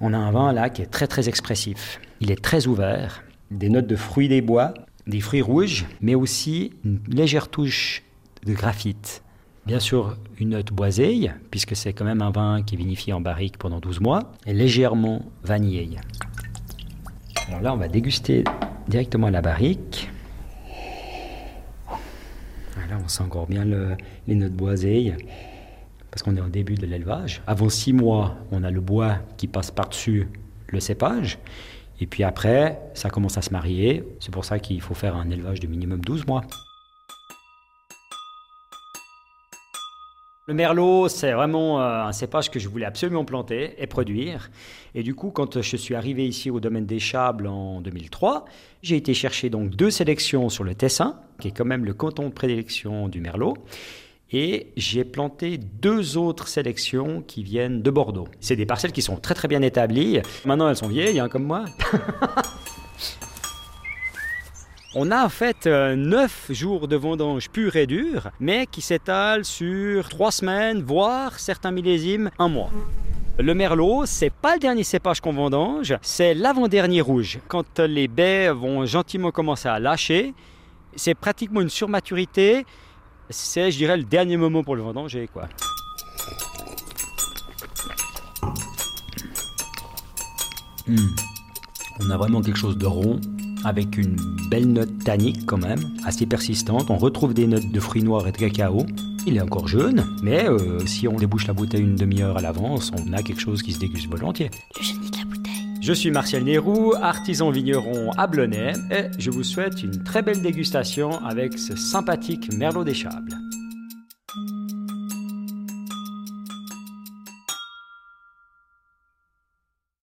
On a un vin là qui est très très expressif. Il est très ouvert, des notes de fruits des bois, des fruits rouges, mais aussi une légère touche de graphite. Bien sûr, une note boisée, puisque c'est quand même un vin qui est vinifié en barrique pendant 12 mois, et légèrement vanillé. Alors là, on va déguster directement la barrique. Là, on sent encore bien les notes boisées, parce qu'on est au début de l'élevage. Avant 6 mois, on a le bois qui passe par-dessus le cépage. Et puis après, ça commence à se marier. C'est pour ça qu'il faut faire un élevage de minimum 12 mois. Le merlot, c'est vraiment euh, un cépage que je voulais absolument planter et produire. Et du coup, quand je suis arrivé ici au domaine des Chables en 2003, j'ai été chercher donc deux sélections sur le Tessin, qui est quand même le canton de prédilection du merlot. Et j'ai planté deux autres sélections qui viennent de Bordeaux. C'est des parcelles qui sont très très bien établies. Maintenant, elles sont vieilles, hein, comme moi. On a en fait euh, neuf jours de vendange pur et dur, mais qui s'étalent sur trois semaines, voire certains millésimes, un mois. Le merlot, c'est pas le dernier cépage qu'on vendange, c'est l'avant-dernier rouge. Quand les baies vont gentiment commencer à lâcher, c'est pratiquement une surmaturité. C'est, je dirais, le dernier moment pour le vendanger, quoi. Hmm. On a vraiment quelque chose de rond, avec une belle note tannique quand même, assez persistante. On retrouve des notes de fruits noirs et de cacao. Il est encore jeune, mais euh, si on débouche la bouteille une demi-heure à l'avance, on a quelque chose qui se déguste volontiers. Le génie de la bouteille. Je suis Martial Nérou, artisan vigneron à Blonay, et je vous souhaite une très belle dégustation avec ce sympathique Merlot des Chables.